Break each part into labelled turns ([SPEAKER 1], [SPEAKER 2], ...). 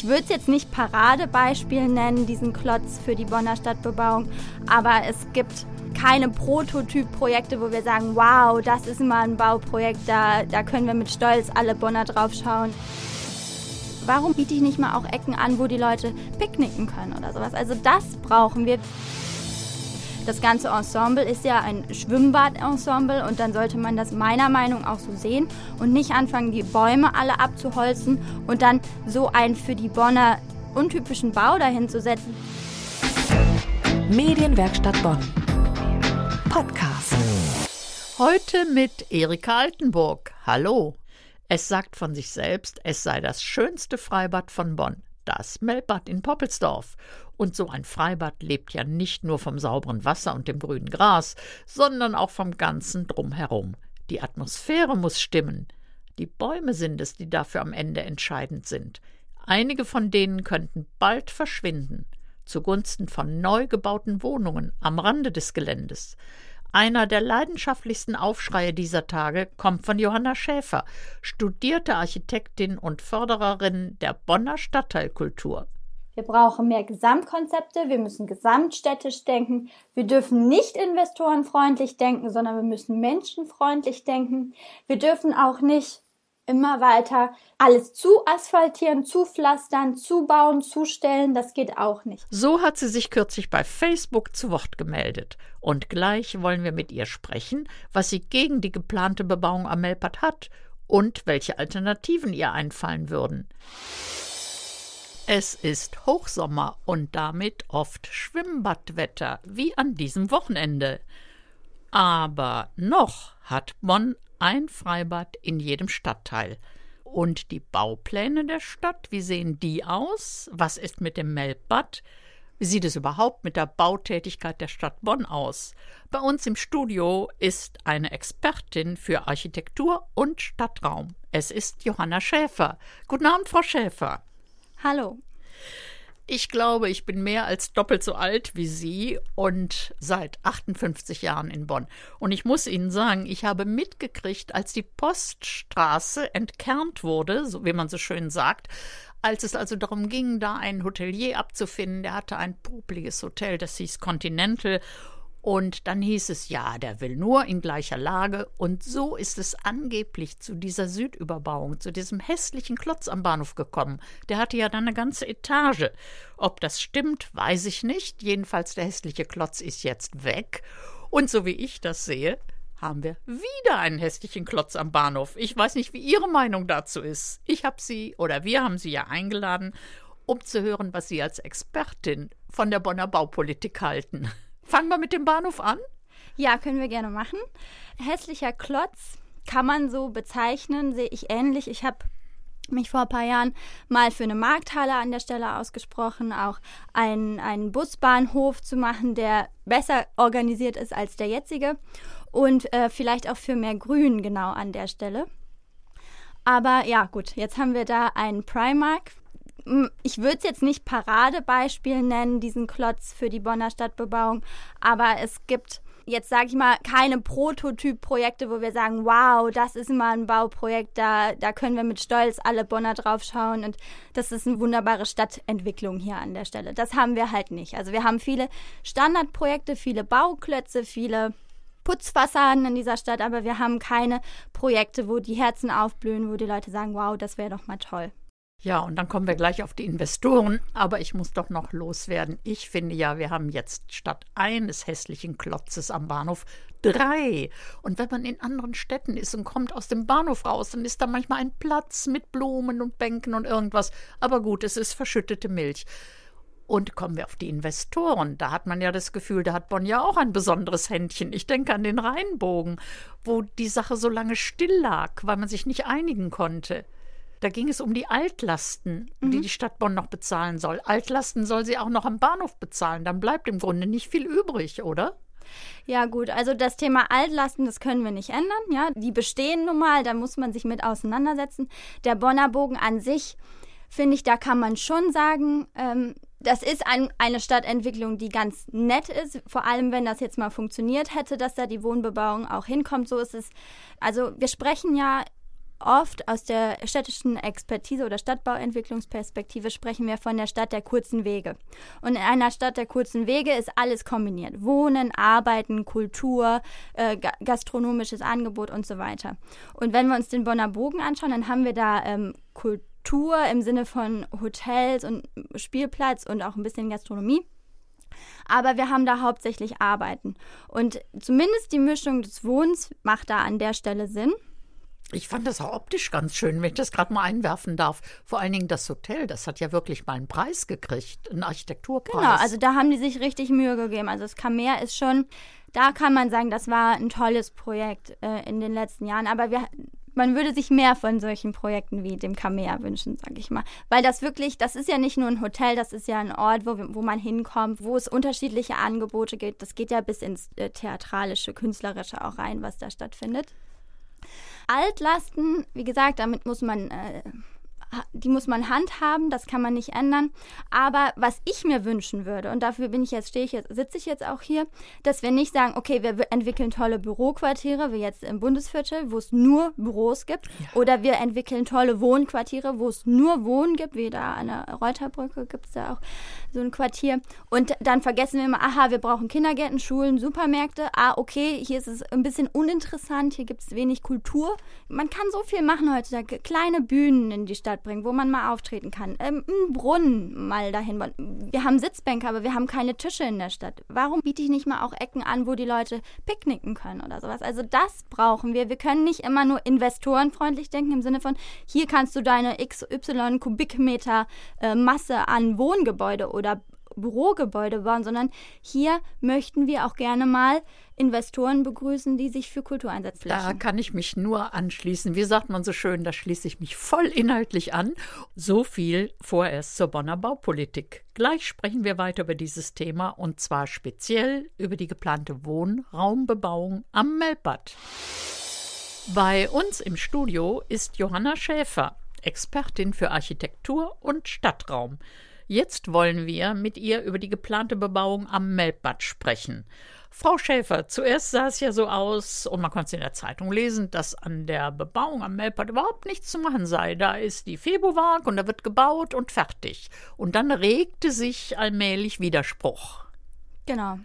[SPEAKER 1] ich würde es jetzt nicht Paradebeispiel nennen, diesen Klotz für die Bonner Stadtbebauung, aber es gibt keine Prototypprojekte, wo wir sagen, wow, das ist mal ein Bauprojekt, da, da können wir mit Stolz alle Bonner drauf schauen. Warum biete ich nicht mal auch Ecken an, wo die Leute picknicken können oder sowas? Also das brauchen wir. Das ganze Ensemble ist ja ein Schwimmbad-Ensemble und dann sollte man das meiner Meinung nach auch so sehen und nicht anfangen, die Bäume alle abzuholzen und dann so einen für die Bonner untypischen Bau dahin zu setzen.
[SPEAKER 2] Medienwerkstatt Bonn. Podcast.
[SPEAKER 3] Heute mit Erika Altenburg. Hallo. Es sagt von sich selbst, es sei das schönste Freibad von Bonn, das Melbad in Poppelsdorf. Und so ein Freibad lebt ja nicht nur vom sauberen Wasser und dem grünen Gras, sondern auch vom ganzen Drumherum. Die Atmosphäre muss stimmen. Die Bäume sind es, die dafür am Ende entscheidend sind. Einige von denen könnten bald verschwinden zugunsten von neu gebauten Wohnungen am Rande des Geländes. Einer der leidenschaftlichsten Aufschreie dieser Tage kommt von Johanna Schäfer, studierte Architektin und Fördererin der Bonner Stadtteilkultur.
[SPEAKER 1] Wir brauchen mehr Gesamtkonzepte, wir müssen gesamtstädtisch denken, wir dürfen nicht investorenfreundlich denken, sondern wir müssen menschenfreundlich denken. Wir dürfen auch nicht immer weiter alles zu asphaltieren, zu pflastern, zu bauen, zustellen, das geht auch nicht.
[SPEAKER 3] So hat sie sich kürzlich bei Facebook zu Wort gemeldet. Und gleich wollen wir mit ihr sprechen, was sie gegen die geplante Bebauung am Melpert hat und welche Alternativen ihr einfallen würden. Es ist Hochsommer und damit oft Schwimmbadwetter, wie an diesem Wochenende. Aber noch hat Bonn ein Freibad in jedem Stadtteil. Und die Baupläne der Stadt, wie sehen die aus? Was ist mit dem Melbbad? Wie sieht es überhaupt mit der Bautätigkeit der Stadt Bonn aus? Bei uns im Studio ist eine Expertin für Architektur und Stadtraum. Es ist Johanna Schäfer. Guten Abend, Frau Schäfer.
[SPEAKER 1] Hallo.
[SPEAKER 3] Ich glaube, ich bin mehr als doppelt so alt wie Sie und seit 58 Jahren in Bonn. Und ich muss Ihnen sagen, ich habe mitgekriegt, als die Poststraße entkernt wurde, so wie man so schön sagt, als es also darum ging, da einen Hotelier abzufinden, der hatte ein popliges Hotel, das hieß Continental und dann hieß es, ja, der will nur in gleicher Lage. Und so ist es angeblich zu dieser Südüberbauung, zu diesem hässlichen Klotz am Bahnhof gekommen. Der hatte ja dann eine ganze Etage. Ob das stimmt, weiß ich nicht. Jedenfalls der hässliche Klotz ist jetzt weg. Und so wie ich das sehe, haben wir wieder einen hässlichen Klotz am Bahnhof. Ich weiß nicht, wie Ihre Meinung dazu ist. Ich habe Sie oder wir haben Sie ja eingeladen, um zu hören, was Sie als Expertin von der Bonner Baupolitik halten. Fangen wir mit dem Bahnhof an?
[SPEAKER 1] Ja, können wir gerne machen. Hässlicher Klotz kann man so bezeichnen, sehe ich ähnlich. Ich habe mich vor ein paar Jahren mal für eine Markthalle an der Stelle ausgesprochen, auch einen, einen Busbahnhof zu machen, der besser organisiert ist als der jetzige und äh, vielleicht auch für mehr Grün genau an der Stelle. Aber ja, gut, jetzt haben wir da einen Primark, ich würde es jetzt nicht Paradebeispiel nennen, diesen Klotz für die Bonner Stadtbebauung, aber es gibt jetzt sage ich mal keine Prototypprojekte, wo wir sagen, wow, das ist mal ein Bauprojekt, da, da können wir mit Stolz alle Bonner drauf schauen und das ist eine wunderbare Stadtentwicklung hier an der Stelle. Das haben wir halt nicht. Also wir haben viele Standardprojekte, viele Bauklötze, viele Putzfassaden in dieser Stadt, aber wir haben keine Projekte, wo die Herzen aufblühen, wo die Leute sagen, wow, das wäre doch mal toll.
[SPEAKER 3] Ja, und dann kommen wir gleich auf die Investoren. Aber ich muss doch noch loswerden. Ich finde ja, wir haben jetzt statt eines hässlichen Klotzes am Bahnhof drei. Und wenn man in anderen Städten ist und kommt aus dem Bahnhof raus, dann ist da manchmal ein Platz mit Blumen und Bänken und irgendwas. Aber gut, es ist verschüttete Milch. Und kommen wir auf die Investoren. Da hat man ja das Gefühl, da hat Bonn ja auch ein besonderes Händchen. Ich denke an den Rheinbogen, wo die Sache so lange still lag, weil man sich nicht einigen konnte. Da ging es um die Altlasten, mhm. die die Stadt Bonn noch bezahlen soll. Altlasten soll sie auch noch am Bahnhof bezahlen. Dann bleibt im Grunde nicht viel übrig, oder?
[SPEAKER 1] Ja, gut, also das Thema Altlasten, das können wir nicht ändern. Ja, die bestehen nun mal, da muss man sich mit auseinandersetzen. Der Bonner Bogen an sich, finde ich, da kann man schon sagen, ähm, das ist ein, eine Stadtentwicklung, die ganz nett ist, vor allem wenn das jetzt mal funktioniert hätte, dass da die Wohnbebauung auch hinkommt. So ist es. Also wir sprechen ja oft aus der städtischen Expertise oder Stadtbauentwicklungsperspektive sprechen wir von der Stadt der kurzen Wege. Und in einer Stadt der kurzen Wege ist alles kombiniert. Wohnen, Arbeiten, Kultur, äh, gastronomisches Angebot und so weiter. Und wenn wir uns den Bonner Bogen anschauen, dann haben wir da ähm, Kultur im Sinne von Hotels und Spielplatz und auch ein bisschen Gastronomie aber wir haben da hauptsächlich Arbeiten. Und zumindest die Mischung des Wohnens macht da an der Stelle Sinn.
[SPEAKER 3] Ich fand das auch optisch ganz schön, wenn ich das gerade mal einwerfen darf. Vor allen Dingen das Hotel, das hat ja wirklich mal einen Preis gekriegt, einen Architekturpreis.
[SPEAKER 1] Genau, also da haben die sich richtig Mühe gegeben. Also das Kamer ist schon, da kann man sagen, das war ein tolles Projekt äh, in den letzten Jahren. Aber wir, man würde sich mehr von solchen Projekten wie dem Kamea wünschen, sage ich mal. Weil das wirklich, das ist ja nicht nur ein Hotel, das ist ja ein Ort, wo, wo man hinkommt, wo es unterschiedliche Angebote gibt. Das geht ja bis ins äh, Theatralische, Künstlerische auch rein, was da stattfindet. Altlasten, wie gesagt, damit muss man äh, die muss man handhaben, das kann man nicht ändern. Aber was ich mir wünschen würde, und dafür bin ich jetzt, stehe ich jetzt, sitze ich jetzt auch hier, dass wir nicht sagen, okay, wir entwickeln tolle Büroquartiere, wie jetzt im Bundesviertel, wo es nur Büros gibt, ja. oder wir entwickeln tolle Wohnquartiere, wo es nur Wohnen gibt, wie da an der Reuterbrücke gibt es da auch so ein Quartier. Und dann vergessen wir immer, aha, wir brauchen Kindergärten, Schulen, Supermärkte. Ah, okay, hier ist es ein bisschen uninteressant, hier gibt es wenig Kultur. Man kann so viel machen heutzutage. Kleine Bühnen in die Stadt bringen, wo man mal auftreten kann. Ähm, einen Brunnen mal dahin. Wir haben Sitzbänke, aber wir haben keine Tische in der Stadt. Warum biete ich nicht mal auch Ecken an, wo die Leute picknicken können oder sowas? Also das brauchen wir. Wir können nicht immer nur investorenfreundlich denken im Sinne von, hier kannst du deine XY Kubikmeter äh, Masse an Wohngebäude oder Bürogebäude bauen, sondern hier möchten wir auch gerne mal Investoren begrüßen, die sich für Kultur einsetzen.
[SPEAKER 3] Da kann ich mich nur anschließen. Wie sagt man so schön, da schließe ich mich voll inhaltlich an. So viel vorerst zur Bonner Baupolitik. Gleich sprechen wir weiter über dieses Thema und zwar speziell über die geplante Wohnraumbebauung am Melbad. Bei uns im Studio ist Johanna Schäfer, Expertin für Architektur und Stadtraum. Jetzt wollen wir mit ihr über die geplante Bebauung am Melbad sprechen. Frau Schäfer, zuerst sah es ja so aus, und man konnte es in der Zeitung lesen, dass an der Bebauung am Melbad überhaupt nichts zu machen sei. Da ist die Februar und da wird gebaut und fertig. Und dann regte sich allmählich Widerspruch.
[SPEAKER 1] Genau.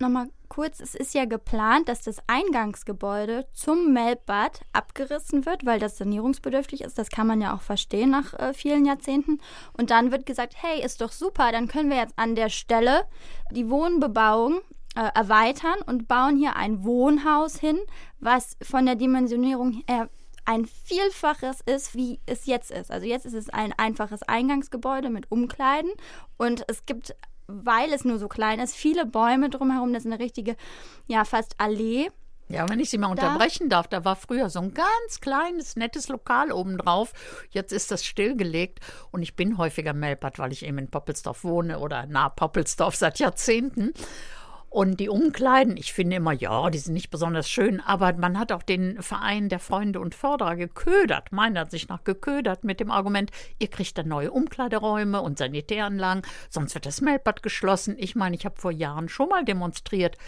[SPEAKER 1] Nochmal kurz, es ist ja geplant, dass das Eingangsgebäude zum Melbbad abgerissen wird, weil das sanierungsbedürftig ist. Das kann man ja auch verstehen nach äh, vielen Jahrzehnten. Und dann wird gesagt, hey, ist doch super, dann können wir jetzt an der Stelle die Wohnbebauung äh, erweitern und bauen hier ein Wohnhaus hin, was von der Dimensionierung her ein Vielfaches ist, wie es jetzt ist. Also jetzt ist es ein einfaches Eingangsgebäude mit Umkleiden und es gibt weil es nur so klein ist, viele Bäume drumherum. Das ist eine richtige, ja, fast Allee.
[SPEAKER 3] Ja, wenn ich Sie mal unterbrechen darf, da war früher so ein ganz kleines, nettes Lokal obendrauf. Jetzt ist das stillgelegt und ich bin häufiger Melpert, weil ich eben in Poppelsdorf wohne oder nah Poppelsdorf seit Jahrzehnten. Und die Umkleiden, ich finde immer, ja, die sind nicht besonders schön, aber man hat auch den Verein der Freunde und Förderer geködert, meiner sich nach geködert mit dem Argument, ihr kriegt dann neue Umkleideräume und Sanitäranlagen, sonst wird das Melbad geschlossen. Ich meine, ich habe vor Jahren schon mal demonstriert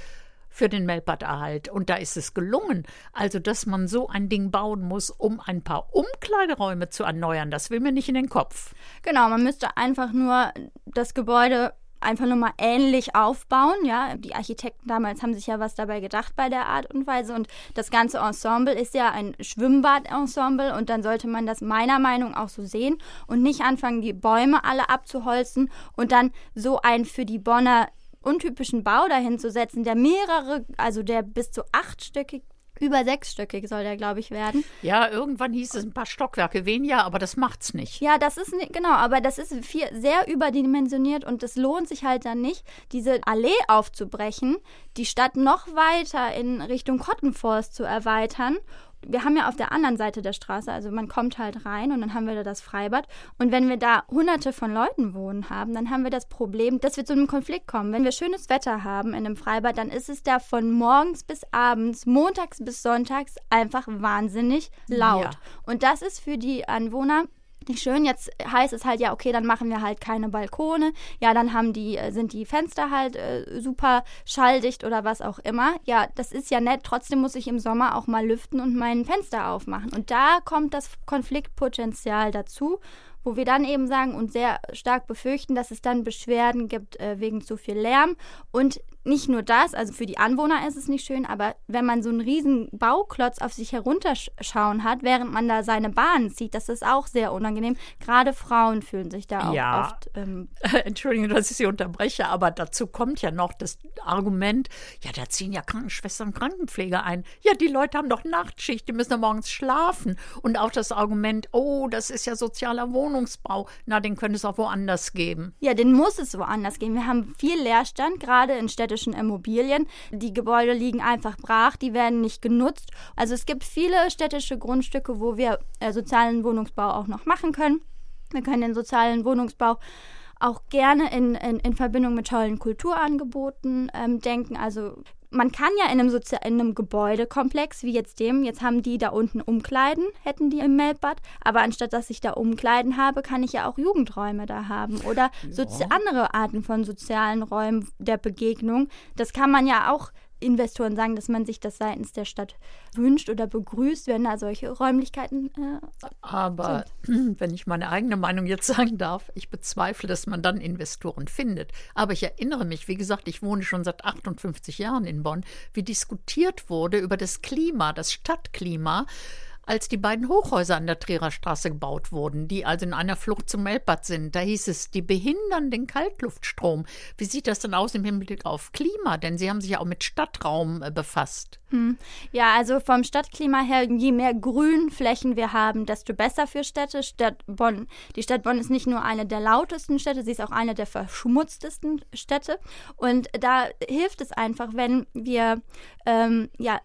[SPEAKER 3] für den Melbaderhalt und da ist es gelungen. Also, dass man so ein Ding bauen muss, um ein paar Umkleideräume zu erneuern, das will mir nicht in den Kopf.
[SPEAKER 1] Genau, man müsste einfach nur das Gebäude einfach nur mal ähnlich aufbauen. Ja, die Architekten damals haben sich ja was dabei gedacht bei der Art und Weise. Und das ganze Ensemble ist ja ein Schwimmbad-Ensemble und dann sollte man das meiner Meinung nach auch so sehen und nicht anfangen, die Bäume alle abzuholzen und dann so ein für die Bonner untypischen Bau dahin zu setzen, der mehrere, also der bis zu achtstöckig über sechsstöckig soll der, glaube ich, werden.
[SPEAKER 3] Ja, irgendwann hieß es ein paar Stockwerke weniger, aber das macht's nicht.
[SPEAKER 1] Ja, das ist nicht, genau, aber das ist viel, sehr überdimensioniert und es lohnt sich halt dann nicht, diese Allee aufzubrechen, die Stadt noch weiter in Richtung Kottenforst zu erweitern wir haben ja auf der anderen Seite der Straße, also man kommt halt rein und dann haben wir da das Freibad. Und wenn wir da hunderte von Leuten wohnen haben, dann haben wir das Problem, dass wir zu einem Konflikt kommen. Wenn wir schönes Wetter haben in einem Freibad, dann ist es da von morgens bis abends, montags bis sonntags einfach wahnsinnig laut. Ja. Und das ist für die Anwohner nicht schön. Jetzt heißt es halt ja, okay, dann machen wir halt keine Balkone. Ja, dann haben die, äh, sind die Fenster halt äh, super schalldicht oder was auch immer. Ja, das ist ja nett. Trotzdem muss ich im Sommer auch mal lüften und mein Fenster aufmachen. Und da kommt das Konfliktpotenzial dazu wo wir dann eben sagen und sehr stark befürchten, dass es dann Beschwerden gibt äh, wegen zu viel Lärm und nicht nur das, also für die Anwohner ist es nicht schön, aber wenn man so einen riesen Bauklotz auf sich herunterschauen hat, während man da seine Bahn zieht, das ist auch sehr unangenehm. Gerade Frauen fühlen sich da auch ja. oft. Ähm
[SPEAKER 3] Entschuldigung, dass ich Sie unterbreche, aber dazu kommt ja noch das Argument, ja, da ziehen ja Krankenschwestern und Krankenpfleger ein. Ja, die Leute haben doch Nachtschicht, die müssen ja morgens schlafen. Und auch das Argument, oh, das ist ja sozialer Wohnungsbau. Na, den könnte es auch woanders geben.
[SPEAKER 1] Ja, den muss es woanders geben. Wir haben viel Leerstand, gerade in Städten städtischen Immobilien. Die Gebäude liegen einfach brach, die werden nicht genutzt. Also es gibt viele städtische Grundstücke, wo wir äh, sozialen Wohnungsbau auch noch machen können. Wir können den sozialen Wohnungsbau auch gerne in, in, in Verbindung mit tollen Kulturangeboten ähm, denken. Also man kann ja in einem, Sozi in einem Gebäudekomplex wie jetzt dem, jetzt haben die da unten Umkleiden, hätten die im Melbad, aber anstatt dass ich da Umkleiden habe, kann ich ja auch Jugendräume da haben oder ja. andere Arten von sozialen Räumen der Begegnung. Das kann man ja auch Investoren sagen, dass man sich das seitens der Stadt wünscht oder begrüßt, wenn da solche Räumlichkeiten. Äh,
[SPEAKER 3] Aber sind. wenn ich meine eigene Meinung jetzt sagen darf, ich bezweifle, dass man dann Investoren findet. Aber ich erinnere mich, wie gesagt, ich wohne schon seit 58 Jahren in Bonn, wie diskutiert wurde über das Klima, das Stadtklima als die beiden Hochhäuser an der Trierer Straße gebaut wurden, die also in einer Flucht zum Melbad sind. Da hieß es, die behindern den Kaltluftstrom. Wie sieht das denn aus im Hinblick auf Klima? Denn Sie haben sich ja auch mit Stadtraum äh, befasst.
[SPEAKER 1] Hm. Ja, also vom Stadtklima her, je mehr Grünflächen wir haben, desto besser für Städte. Stadt Bonn, die Stadt Bonn ist nicht nur eine der lautesten Städte, sie ist auch eine der verschmutztesten Städte. Und da hilft es einfach, wenn wir ähm, ja,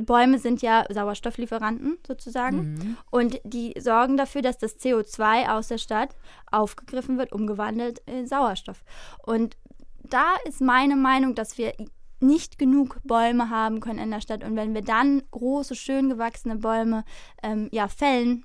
[SPEAKER 1] Bäume sind ja Sauerstofflieferanten sozusagen mhm. und die sorgen dafür, dass das CO2 aus der Stadt aufgegriffen wird, umgewandelt in Sauerstoff. Und da ist meine Meinung, dass wir nicht genug Bäume haben können in der Stadt und wenn wir dann große, schön gewachsene Bäume ähm, ja, fällen,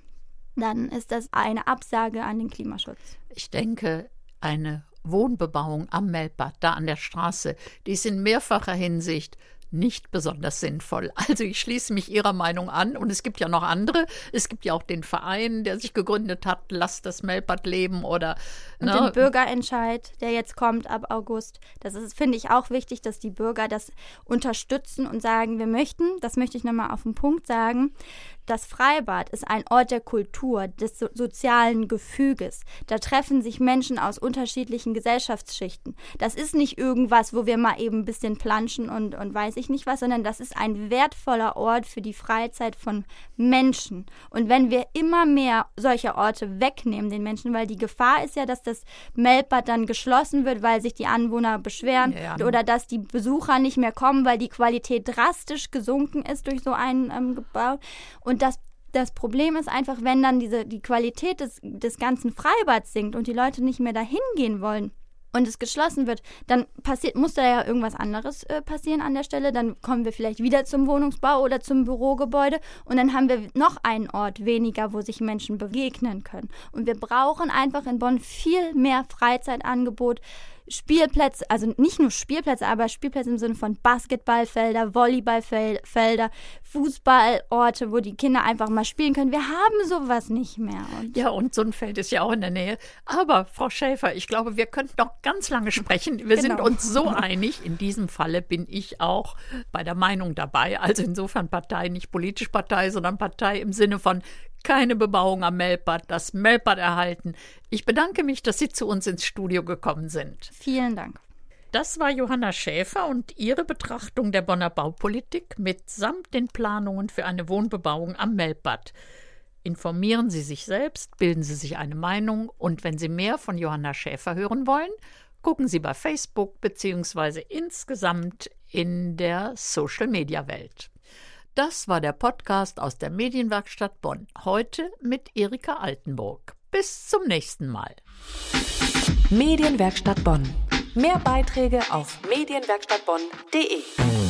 [SPEAKER 1] dann ist das eine Absage an den Klimaschutz.
[SPEAKER 3] Ich denke, eine Wohnbebauung am Melbad, da an der Straße, die ist in mehrfacher Hinsicht nicht besonders sinnvoll. Also ich schließe mich Ihrer Meinung an und es gibt ja noch andere. Es gibt ja auch den Verein, der sich gegründet hat, Lass das Melbad leben oder
[SPEAKER 1] und ne? den Bürgerentscheid, der jetzt kommt ab August. Das ist, finde ich, auch wichtig, dass die Bürger das unterstützen und sagen, wir möchten, das möchte ich nochmal auf den Punkt sagen, das Freibad ist ein Ort der Kultur, des so sozialen Gefüges. Da treffen sich Menschen aus unterschiedlichen Gesellschaftsschichten. Das ist nicht irgendwas, wo wir mal eben ein bisschen planschen und, und weiß ich nicht was, sondern das ist ein wertvoller Ort für die Freizeit von Menschen. Und wenn wir immer mehr solcher Orte wegnehmen den Menschen, weil die Gefahr ist ja, dass das Melbad dann geschlossen wird, weil sich die Anwohner beschweren ja, ja. oder dass die Besucher nicht mehr kommen, weil die Qualität drastisch gesunken ist durch so ein ähm, Gebäude. Und und das das Problem ist einfach, wenn dann diese, die Qualität des, des ganzen Freibads sinkt und die Leute nicht mehr dahin gehen wollen und es geschlossen wird, dann passiert, muss da ja irgendwas anderes äh, passieren an der Stelle. Dann kommen wir vielleicht wieder zum Wohnungsbau oder zum Bürogebäude und dann haben wir noch einen Ort weniger, wo sich Menschen begegnen können. Und wir brauchen einfach in Bonn viel mehr Freizeitangebot, Spielplätze, also nicht nur Spielplätze, aber Spielplätze im Sinne von Basketballfelder, Volleyballfelder, Fußballorte, wo die Kinder einfach mal spielen können. Wir haben sowas nicht mehr.
[SPEAKER 3] Und ja, und so ein Feld ist ja auch in der Nähe. Aber Frau Schäfer, ich glaube, wir könnten noch ganz lange sprechen. Wir genau. sind uns so einig. In diesem Falle bin ich auch bei der Meinung dabei. Also insofern Partei, nicht politisch Partei, sondern Partei im Sinne von keine Bebauung am Melbad, das Melbad erhalten. Ich bedanke mich, dass Sie zu uns ins Studio gekommen sind.
[SPEAKER 1] Vielen Dank.
[SPEAKER 3] Das war Johanna Schäfer und ihre Betrachtung der Bonner Baupolitik mitsamt den Planungen für eine Wohnbebauung am Melbad. Informieren Sie sich selbst, bilden Sie sich eine Meinung und wenn Sie mehr von Johanna Schäfer hören wollen, gucken Sie bei Facebook bzw. insgesamt in der Social-Media-Welt. Das war der Podcast aus der Medienwerkstatt Bonn. Heute mit Erika Altenburg. Bis zum nächsten Mal.
[SPEAKER 2] Medienwerkstatt Bonn. Mehr Beiträge auf medienwerkstattbonn.de.